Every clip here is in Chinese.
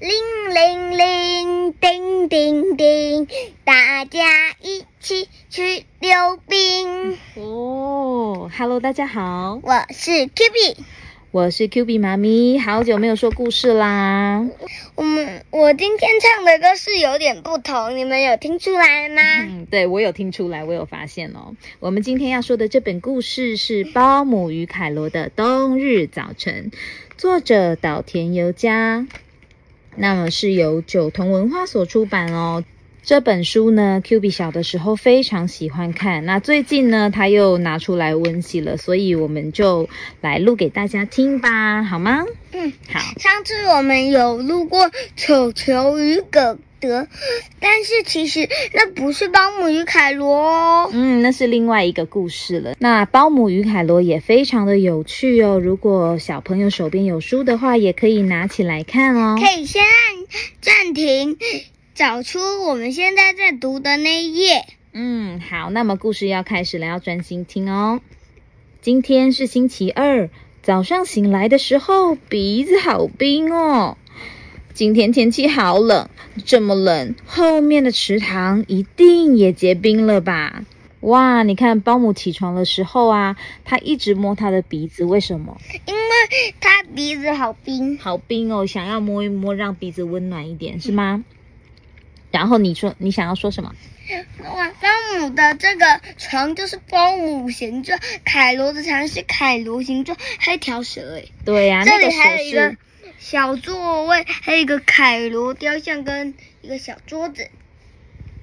铃铃铃，叮叮叮，大家一起去溜冰。哦，Hello，大家好，我是 Q B，我是 Q B 妈咪，好久没有说故事啦。我们我今天唱的歌是有点不同，你们有听出来吗？嗯，对我有听出来，我有发现哦。我们今天要说的这本故事是《包姆与凯罗的冬日早晨》，作者岛田由佳，那么是由九童文化所出版哦。这本书呢，Q B 小的时候非常喜欢看，那最近呢，他又拿出来温习了，所以我们就来录给大家听吧，好吗？嗯，好。上次我们有录过球球与哥哥，但是其实那不是包姆与凯罗哦。嗯，那是另外一个故事了。那包姆与凯罗也非常的有趣哦。如果小朋友手边有书的话，也可以拿起来看哦。可以先按暂停。找出我们现在在读的那一页。嗯，好，那么故事要开始了，要专心听哦。今天是星期二，早上醒来的时候，鼻子好冰哦。今天天气好冷，这么冷，后面的池塘一定也结冰了吧？哇，你看保姆起床的时候啊，他一直摸他的鼻子，为什么？因为他鼻子好冰，好冰哦，想要摸一摸，让鼻子温暖一点，是吗？然后你说你想要说什么？哇，保姆的这个床就是保姆形状，凯罗的床是凯罗形状，还有一条蛇诶。对呀，这里还有一个小座位，还有一个凯罗雕像跟一个小桌子。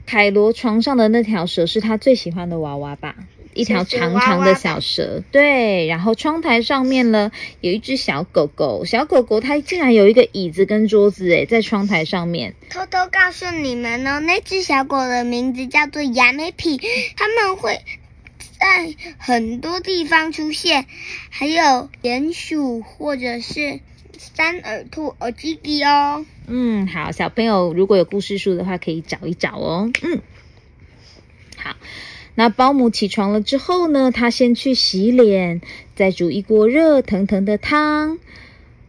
凯罗床上的那条蛇是他最喜欢的娃娃吧？一条长长的小蛇，对。然后窗台上面呢，有一只小狗狗，小狗狗它竟然有一个椅子跟桌子，诶，在窗台上面。偷偷告诉你们哦，那只小狗的名字叫做亚美皮，它们会在很多地方出现，还有鼹鼠或者是三耳兔、耳吉吉哦。嗯，好，小朋友如果有故事书的话，可以找一找哦。嗯，好。那保姆起床了之后呢？他先去洗脸，再煮一锅热腾腾的汤。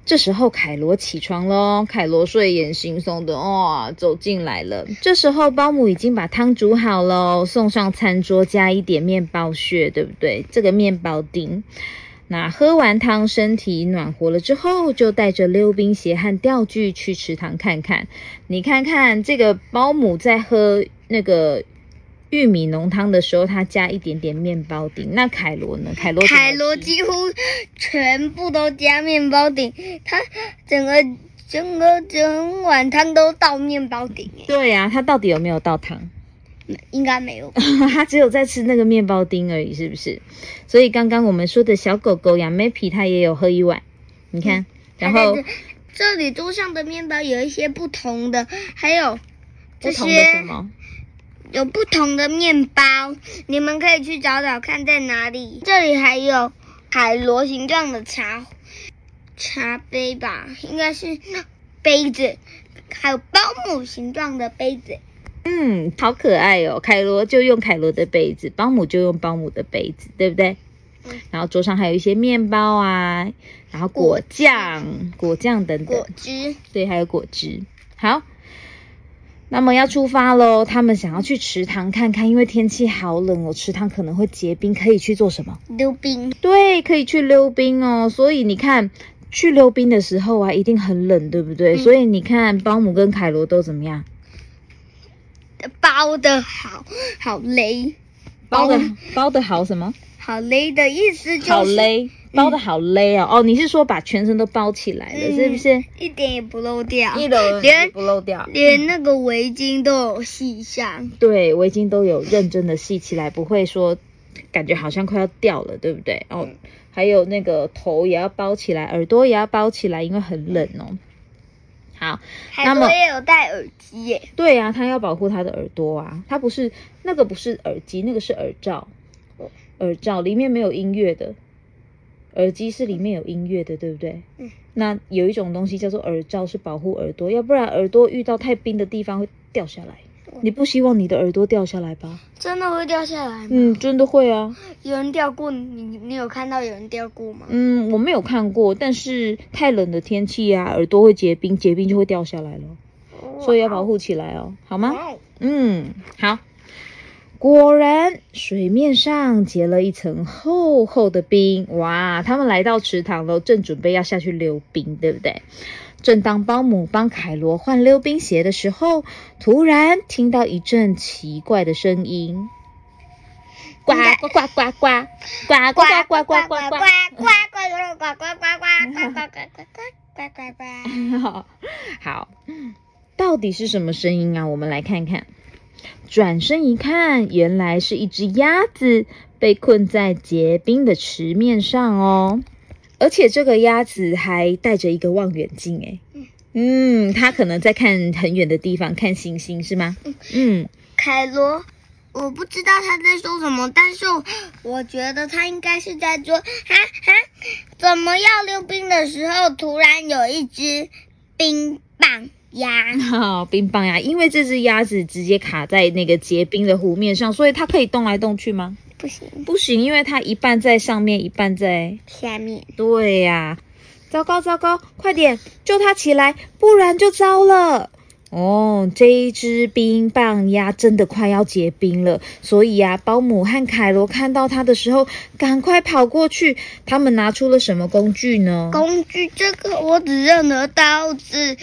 这时候凯罗起床喽，凯罗睡眼惺忪的哇，走进来了。这时候保姆已经把汤煮好了，送上餐桌，加一点面包屑，对不对？这个面包丁。那喝完汤，身体暖和了之后，就带着溜冰鞋和钓具去池塘看看。你看看这个保姆在喝那个。玉米浓汤的时候，他加一点点面包顶。那凯罗呢？凯罗凯罗几乎全部都加面包顶，他整个整个整碗汤都倒面包丁。对呀，他到底有没有倒汤？应该没有，它只有在吃那个面包丁而已，是不是？所以刚刚我们说的小狗狗养 Mappy，它也有喝一碗。你看，然后这里桌上的面包有一些不同的，还有这些什么？有不同的面包，你们可以去找找看在哪里。这里还有海螺形状的茶茶杯吧，应该是杯子，还有保姆形状的杯子。嗯，好可爱哦！凯罗就用凯罗的杯子，保姆就用保姆的杯子，对不对？嗯。然后桌上还有一些面包啊，然后果酱、果酱等等。果汁。对，还有果汁。好。那么要出发喽！他们想要去池塘看看，因为天气好冷哦，池塘可能会结冰，可以去做什么？溜冰。对，可以去溜冰哦。所以你看，去溜冰的时候啊，一定很冷，对不对？所以你看，保姆跟凯罗都怎么样？包的好好勒，包的包的好什么？好勒的意思就是。好勒。包的好勒哦，哦，你是说把全身都包起来了，是不是？一点也不漏掉，一点也不漏掉，连那个围巾都有系上。对，围巾都有认真的系起来，不会说感觉好像快要掉了，对不对？哦，还有那个头也要包起来，耳朵也要包起来，因为很冷哦。好，那么也有戴耳机耶。对啊，他要保护他的耳朵啊，他不是那个不是耳机，那个是耳罩，耳罩里面没有音乐的。耳机是里面有音乐的，对不对？嗯。那有一种东西叫做耳罩，是保护耳朵，要不然耳朵遇到太冰的地方会掉下来。你不希望你的耳朵掉下来吧？真的会掉下来吗？嗯，真的会啊。有人掉过，你你有看到有人掉过吗？嗯，我没有看过，但是太冷的天气啊，耳朵会结冰，结冰就会掉下来了，所以要保护起来哦，好吗？嗯，好。果然，水面上结了一层厚厚的冰。哇，他们来到池塘了，正准备要下去溜冰，对不对？正当保姆帮凯罗换溜冰鞋的时候，突然听到一阵奇怪的声音：呱呱呱呱呱呱呱呱呱呱呱呱呱。呱呱呱呱呱呱呱呱呱呱呱呱呱呱。好，好，到底是什么声音啊？我们来看看。转身一看，原来是一只鸭子被困在结冰的池面上哦，而且这个鸭子还带着一个望远镜，诶嗯，它可能在看很远的地方，看星星是吗？嗯，凯罗，我不知道他在说什么，但是我觉得他应该是在说，哈哈，怎么要溜冰的时候，突然有一只冰棒鸭？好，冰棒鸭，因为这只鸭子直接卡在那个结冰的湖面上，所以它可以动来动去吗？不行，不行，因为它一半在上面，一半在下面。对呀、糟糕糟糕，快点救它起来，不然就糟了。哦，这一只冰棒鸭真的快要结冰了，所以呀、保姆和凯罗看到它的时候，赶快跑过去。他们拿出了什么工具呢？工具这个我只认得刀子、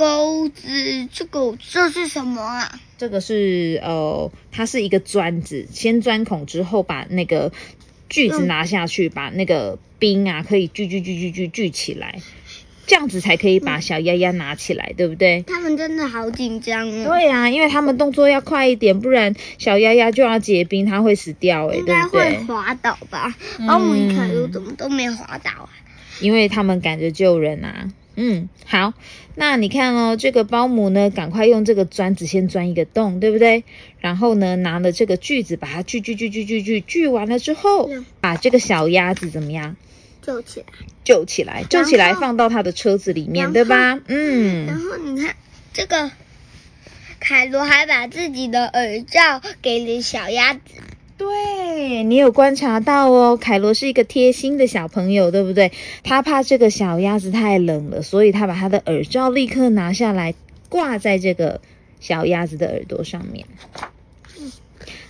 钩子，这个这是什么啊？这个是呃，它是一个钻子，先钻孔之后，把那个锯子嗯拿下去，把那个冰啊可以锯锯锯锯锯锯起来，这样子才可以把小鸭鸭拿起来，对不对？他们真的好紧张哦。对呀、因为他们动作要快一点，不然小鸭鸭就要结冰，它会死掉哎、应该对不对？会滑倒吧？嗯保姆一凯罗怎么都没滑倒啊？因为他们赶着救人啊。嗯，好，那你看哦，这个保姆呢，赶快用这个钻子先钻一个洞，对不对？然后呢，拿了这个锯子把它锯锯锯锯锯锯锯完了之后嗯，把这个小鸭子怎么样救起来。救起来？救起来放到他的车子里面，对吧？嗯然嗯，后你看这个，凯罗还把自己的耳罩给了小鸭子。对你有观察到哦，凯罗是一个贴心的小朋友，对不对？他怕这个小鸭子太冷了，所以他把他的耳罩立刻拿下来，挂在这个小鸭子的耳朵上面。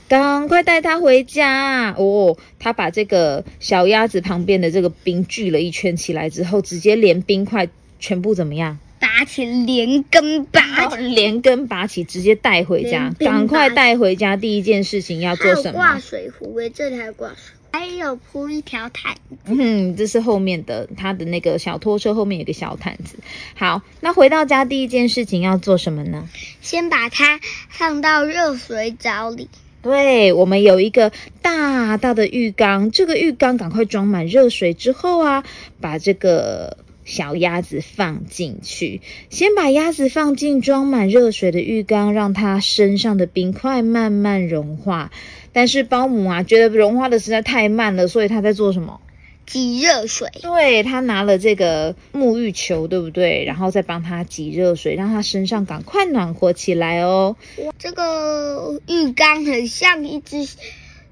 赶快带它回家哦！他把这个小鸭子旁边的这个冰聚了一圈起来之后，直接连冰块全部怎么样？拔起连根拔起，连根拔起，直接带回家赶快带回家，第一件事情要做什么挂？水壶诶，这里还有挂水壶，还有铺一条毯。嗯，这是后面的他的那个小拖车后面有个小毯子。好，那回到家第一件事情要做什么呢？先把它放到热水澡里，对，我们有一个大大的浴缸，这个浴缸赶快装满热水之后啊，把这个小鸭子放进去。先把鸭子放进装满热水的浴缸，让它身上的冰块慢慢融化。但是保姆啊，觉得融化的实在太慢了，所以他在做什么？挤热水。对他拿了这个沐浴球，对不对？然后再帮他挤热水，让他身上赶快暖和起来哦。这个浴缸很像一只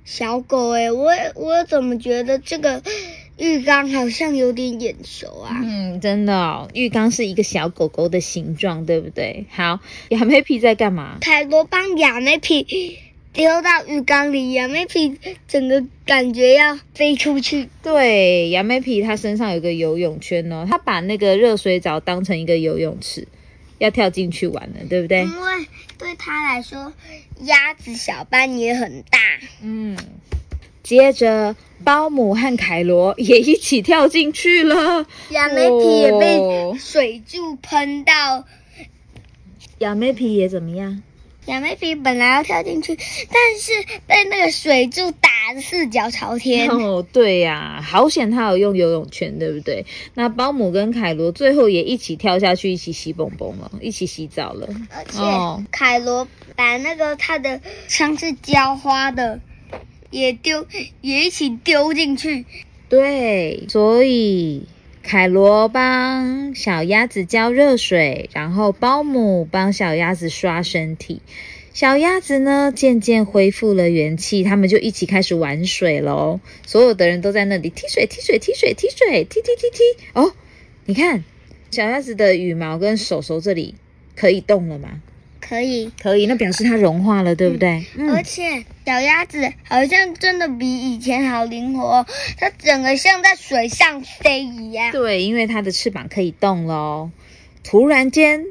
小狗诶，我我怎么觉得这个浴缸好像有点眼熟啊？嗯，真的哦，浴缸是一个小狗狗的形状，对不对？好，亚美皮在干嘛？凯罗帮亚美皮丢到浴缸里，亚美皮整个感觉要飞出去。对，亚美皮它身上有个游泳圈哦，它把那个热水澡当成一个游泳池，要跳进去玩了，对不对？因为对他来说，鸭子小班也很大。嗯。接着，保姆和凯罗也一起跳进去了。亚美皮也被哦水柱喷到。亚美皮也怎么样？亚美皮本来要跳进去，但是被那个水柱打得四脚朝天。哦，对呀、好险他有用游泳圈，对不对？那保姆跟凯罗最后也一起跳下去，一起洗蹦蹦了，一起洗澡了。而且哦凯罗把那个他的枪是浇花的也丢，也一起丢进去。对，所以凯罗帮小鸭子浇热水，然后保姆帮小鸭子刷身体。小鸭子呢，渐渐恢复了元气，他们就一起开始玩水喽。所有的人都在那里踢水、踢水、踢水、踢水、踢踢踢踢。哦，你看，小鸭子的羽毛跟手手这里可以动了吗？可以，可以，那表示它融化了，对不对？而且小鸭子好像真的比以前好灵活，它整个像在水上飞一样。对，因为它的翅膀可以动喽。突然间，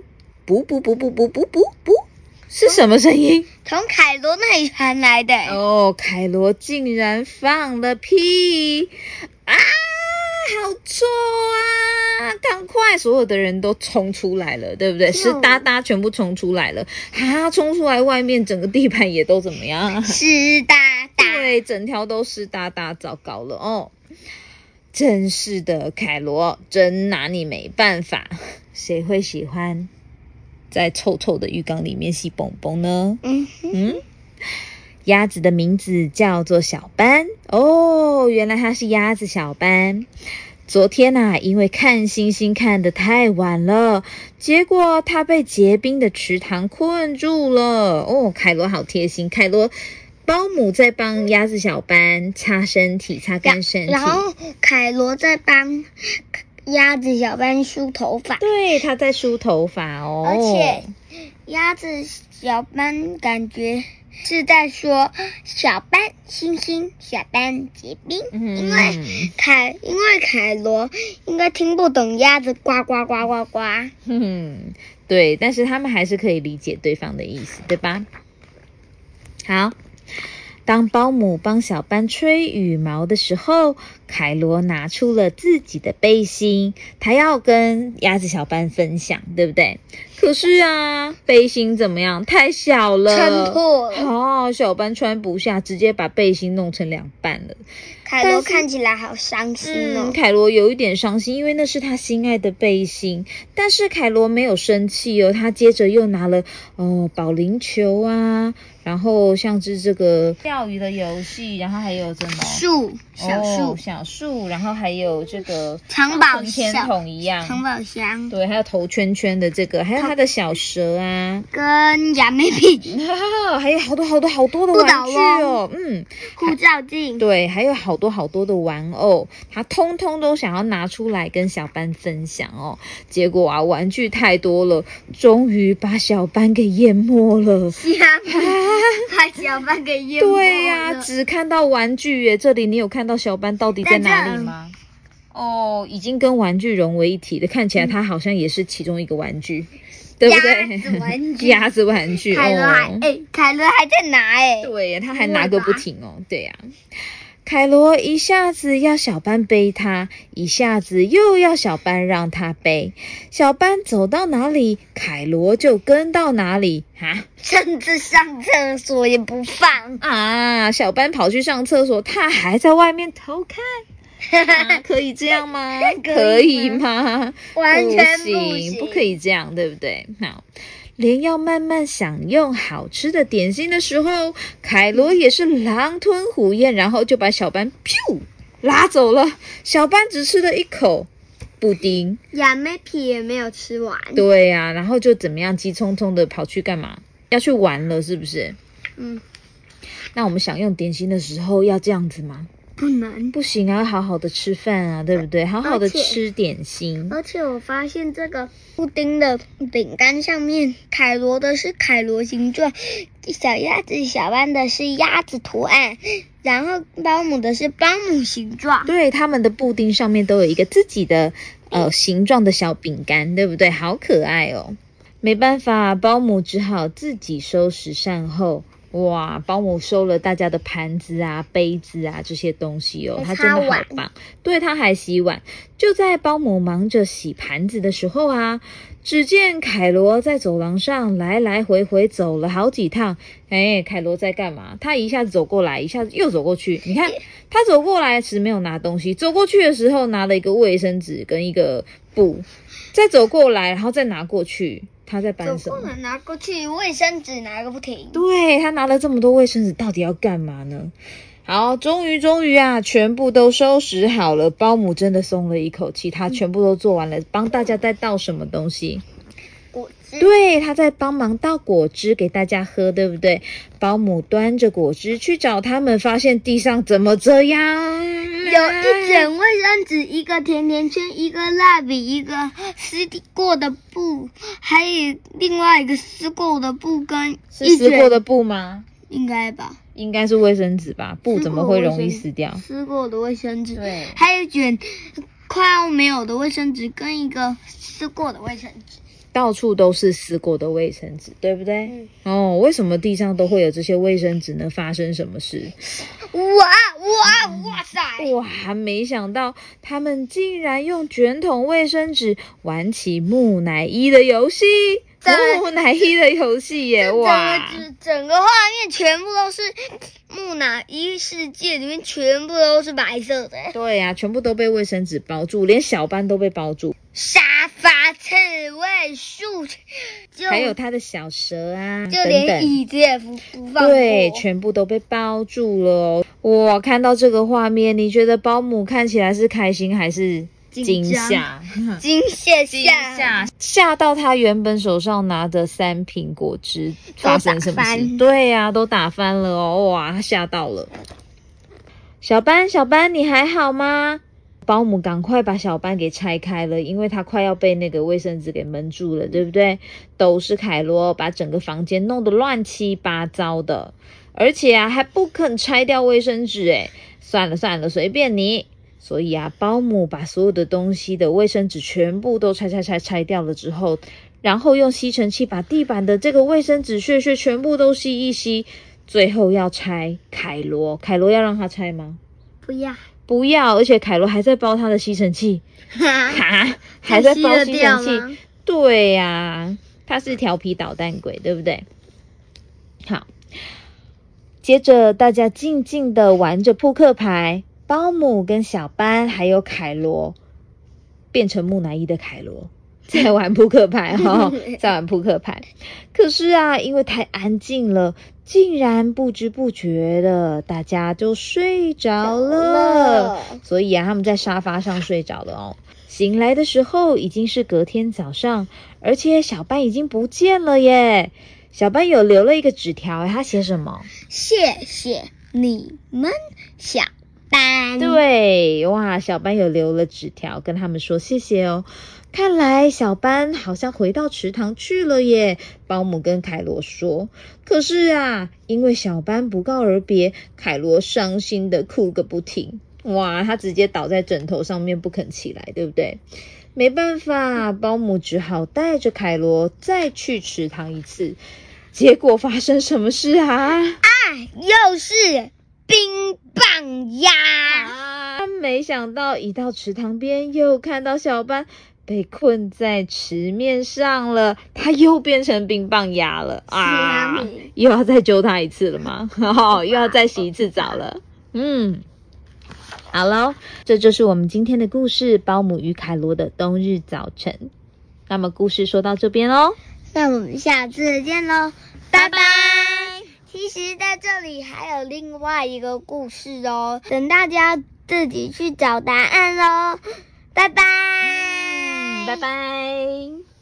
噗噗噗噗噗噗噗噗。是什么声音？从凯罗那里传来的。哦，凯罗竟然放了屁！啊，好臭啊！赶快，所有的人都冲出来了，对不对？湿哒哒全部冲出来了。啊，冲出来，外面整个地板也都怎么样？湿哒哒。对，整条都湿哒哒，糟糕了哦！真是的，凯罗，真拿你没办法。谁会喜欢？在臭臭的浴缸里面洗蹦蹦呢。嗯嗯，鸭子的名字叫做小斑哦，原来它是鸭子小斑。昨天呐，因为看星星看得太晚了，结果他被结冰的池塘困住了。哦，凯罗好贴心，凯罗保姆在帮鸭子小班擦身体，擦干身体，然后凯罗在帮。鸭子小班梳头发，对，他在梳头发哦。而且鸭子小班感觉是在说小班星星，小班结冰。因为凯，因为凯罗应该听不懂鸭子呱呱呱呱呱。哼，对，但是他们还是可以理解对方的意思，对吧？好。当保姆帮小班吹羽毛的时候，凯罗拿出了自己的背心，他要跟鸭子小班分享，对不对？可是啊，背心怎么样？太小了，撑破了。哦，小班穿不下，直接把背心弄成两半了。凯罗看起来好伤心哦。凯罗有一点伤心，因为那是他心爱的背心。但是凯罗没有生气哦，他接着又拿了哦保龄球啊。然后像是这个钓鱼的游戏，然后还有什么树小树小树，然后还有这个藏宝桶一样。藏宝箱，对，还有头圈圈的这个，还有它的小蛇啊，跟亚美币，还有好多好多好多的玩具哦，嗯，护照镜，对，还有好多好多的玩偶，他通通都想要拿出来跟小班分享哦。结果啊，玩具太多了，终于把小班给淹没了。把小班给淹没对呀，只看到玩具耶。这里你有看到小班到底在哪里吗？哦，已经跟玩具融为一体的，看起来它好像也是其中一个玩具，对不对？玩具，鸭子玩具。凯伦还哎，凯伦还在拿哎。对呀，他还拿个不停哦。对呀。凯罗一下子要小班背他，一下子又要小班让他背。小班走到哪里，凯罗就跟到哪里啊！甚至上厕所也不放啊！小班跑去上厕所，他还在外面偷看，可以这样 吗？可以吗？完全不行，不可以这样，对不对？好。连要慢慢享用好吃的点心的时候，凯罗也是狼吞虎咽，然后就把小班噗拉走了。小班只吃了一口布丁，亚美皮也没有吃完。对呀，然后就怎么样，急匆匆的跑去干嘛？要去玩了，是不是？嗯。那我们享用点心的时候要这样子吗？不能，不行啊！好好的吃饭啊，对不对？好好的吃点心。而且我发现这个布丁的饼干上面，凯罗的是凯罗形状，小鸭子小班的是鸭子图案，然后保姆的是保姆形状。对，他们的布丁上面都有一个自己的呃形状的小饼干，对不对？好可爱哦！没办法，保姆只好自己收拾善后。哇，保姆收了大家的盘子啊、杯子啊这些东西哦，他真的好棒。对，他还洗碗。就在保姆忙着洗盘子的时候啊，只见凯罗在走廊上来来回回走了好几趟。哎，凯罗在干嘛？他一下子走过来，一下子又走过去。你看，他走过来时没有拿东西，走过去的时候拿了一个卫生纸跟一个布，再走过来，然后再拿过去。他在搬什么？拿过去卫生纸拿个不停。对他拿了这么多卫生纸，到底要干嘛呢？好，终于终于啊，全部都收拾好了。保姆真的松了一口气，他全部都做完了。帮大家再倒什么东西？对，他在帮忙倒果汁给大家喝，对不对？保姆端着果汁去找他们，发现地上怎么这样？有一卷卫生纸，一个甜甜圈，一个蜡笔，一个撕过的布，还有另外一个撕过的布跟是一卷，撕过的布吗？应该吧？应该是卫生纸吧？布怎么会容易撕掉？撕过的卫生纸，对还有一卷快要没有的卫生纸跟一个撕过的卫生纸。到处都是撕过的卫生纸，对不对？嗯哦，为什么地上都会有这些卫生纸呢？发生什么事？哇哇哇塞！哇，没想到他们竟然用卷筒卫生纸玩起木乃伊的游戏，木乃伊的游戏耶！整哇，个整个画面全部都是木乃伊世界里面全部都是白色的，对呀、全部都被卫生纸包住，连小班都被包住，沙发、刺猬、树，就还有他的小蛇啊，就等等。连椅子也不不放对，全部都被包住了哦。哇，看到这个画面，你觉得保姆看起来是开心还是惊吓？惊吓 惊吓吓吓到他原本手上拿的三瓶果汁发生什么事？对呀、都打翻了哦！哇，他吓到了。小班，小班，你还好吗？保姆赶快把小班给拆开了，因为他快要被那个卫生纸给闷住了，对不对？都是凯罗把整个房间弄得乱七八糟的，而且啊还不肯拆掉卫生纸，诶，算了算了，随便你。所以啊，保姆把所有的东西的卫生纸全部都拆拆拆拆掉了之后，然后用吸尘器把地板的这个卫生纸屑屑全部都吸一吸，最后要拆凯罗。凯罗要让他拆吗？不要，不要，而且凯罗还在包他的吸尘器，哈，哈，还在包吸尘器。对呀、他是调皮捣蛋鬼，对不对？好，接着大家静静的玩着扑克牌，保姆跟小班还有凯罗变成木乃伊的凯罗。在玩扑克牌 哈、哦，在玩扑克牌。可是啊，因为太安静了，竟然不知不觉的大家就睡着了。了所以啊，他们在沙发上睡着了哦。醒来的时候已经是隔天早上，而且小班已经不见了耶。小班有留了一个纸条，他写什么？谢谢你们，小班。对，哇，小班有留了纸条，跟他们说谢谢哦。看来小班好像回到池塘去了耶。保姆跟凯罗说，可是啊，因为小班不告而别，凯罗伤心的哭个不停。哇，他直接倒在枕头上面不肯起来，对不对？没办法，保姆只好带着凯罗再去池塘一次。结果发生什么事啊？啊，又是冰棒鸭。啊！没想到一到池塘边，又看到小班被困在池面上了，他又变成冰棒鸭了啊啊！又要再揪他一次了吗？哦，又要再洗一次澡了。嗯，好喽，这就是我们今天的故事《保姆与凯罗的冬日早晨》。那么故事说到这边喽，那我们下次见喽，拜拜。其实，在这里还有另外一个故事哦，等大家自己去找答案喽，拜拜，拜拜。